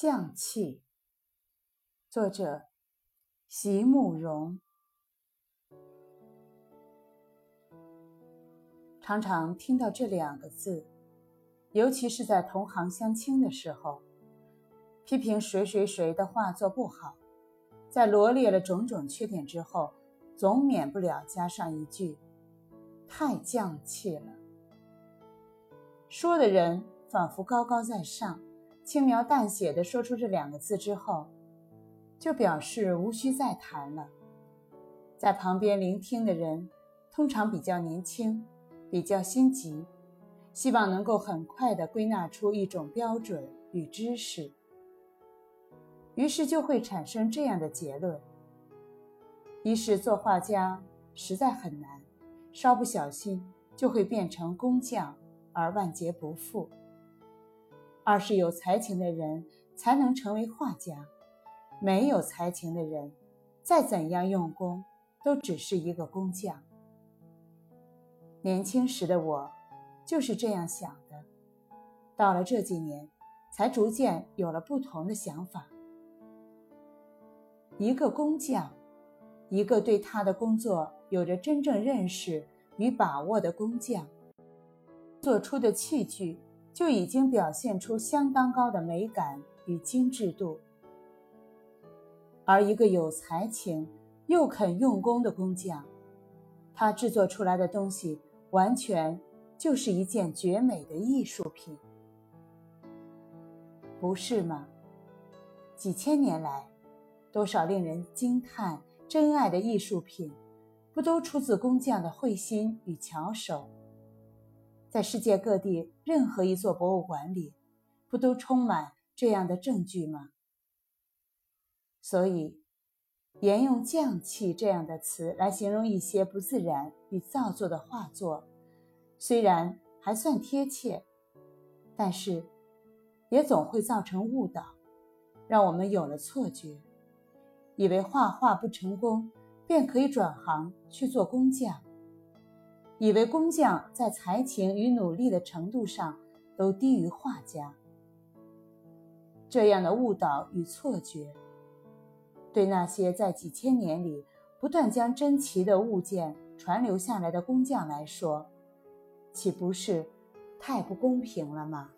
匠气，作者席慕容。常常听到这两个字，尤其是在同行相亲的时候，批评谁谁谁的画作不好，在罗列了种种缺点之后，总免不了加上一句：“太匠气了。”说的人仿佛高高在上。轻描淡写的说出这两个字之后，就表示无需再谈了。在旁边聆听的人通常比较年轻，比较心急，希望能够很快的归纳出一种标准与知识，于是就会产生这样的结论：一是做画家实在很难，稍不小心就会变成工匠而万劫不复。二是有才情的人才能成为画家，没有才情的人，再怎样用功，都只是一个工匠。年轻时的我，就是这样想的。到了这几年，才逐渐有了不同的想法。一个工匠，一个对他的工作有着真正认识与把握的工匠，做出的器具。就已经表现出相当高的美感与精致度，而一个有才情又肯用功的工匠，他制作出来的东西完全就是一件绝美的艺术品，不是吗？几千年来，多少令人惊叹、珍爱的艺术品，不都出自工匠的慧心与巧手？在世界各地任何一座博物馆里，不都充满这样的证据吗？所以，沿用“匠气”这样的词来形容一些不自然与造作的画作，虽然还算贴切，但是也总会造成误导，让我们有了错觉，以为画画不成功便可以转行去做工匠。以为工匠在才情与努力的程度上都低于画家，这样的误导与错觉，对那些在几千年里不断将珍奇的物件传留下来的工匠来说，岂不是太不公平了吗？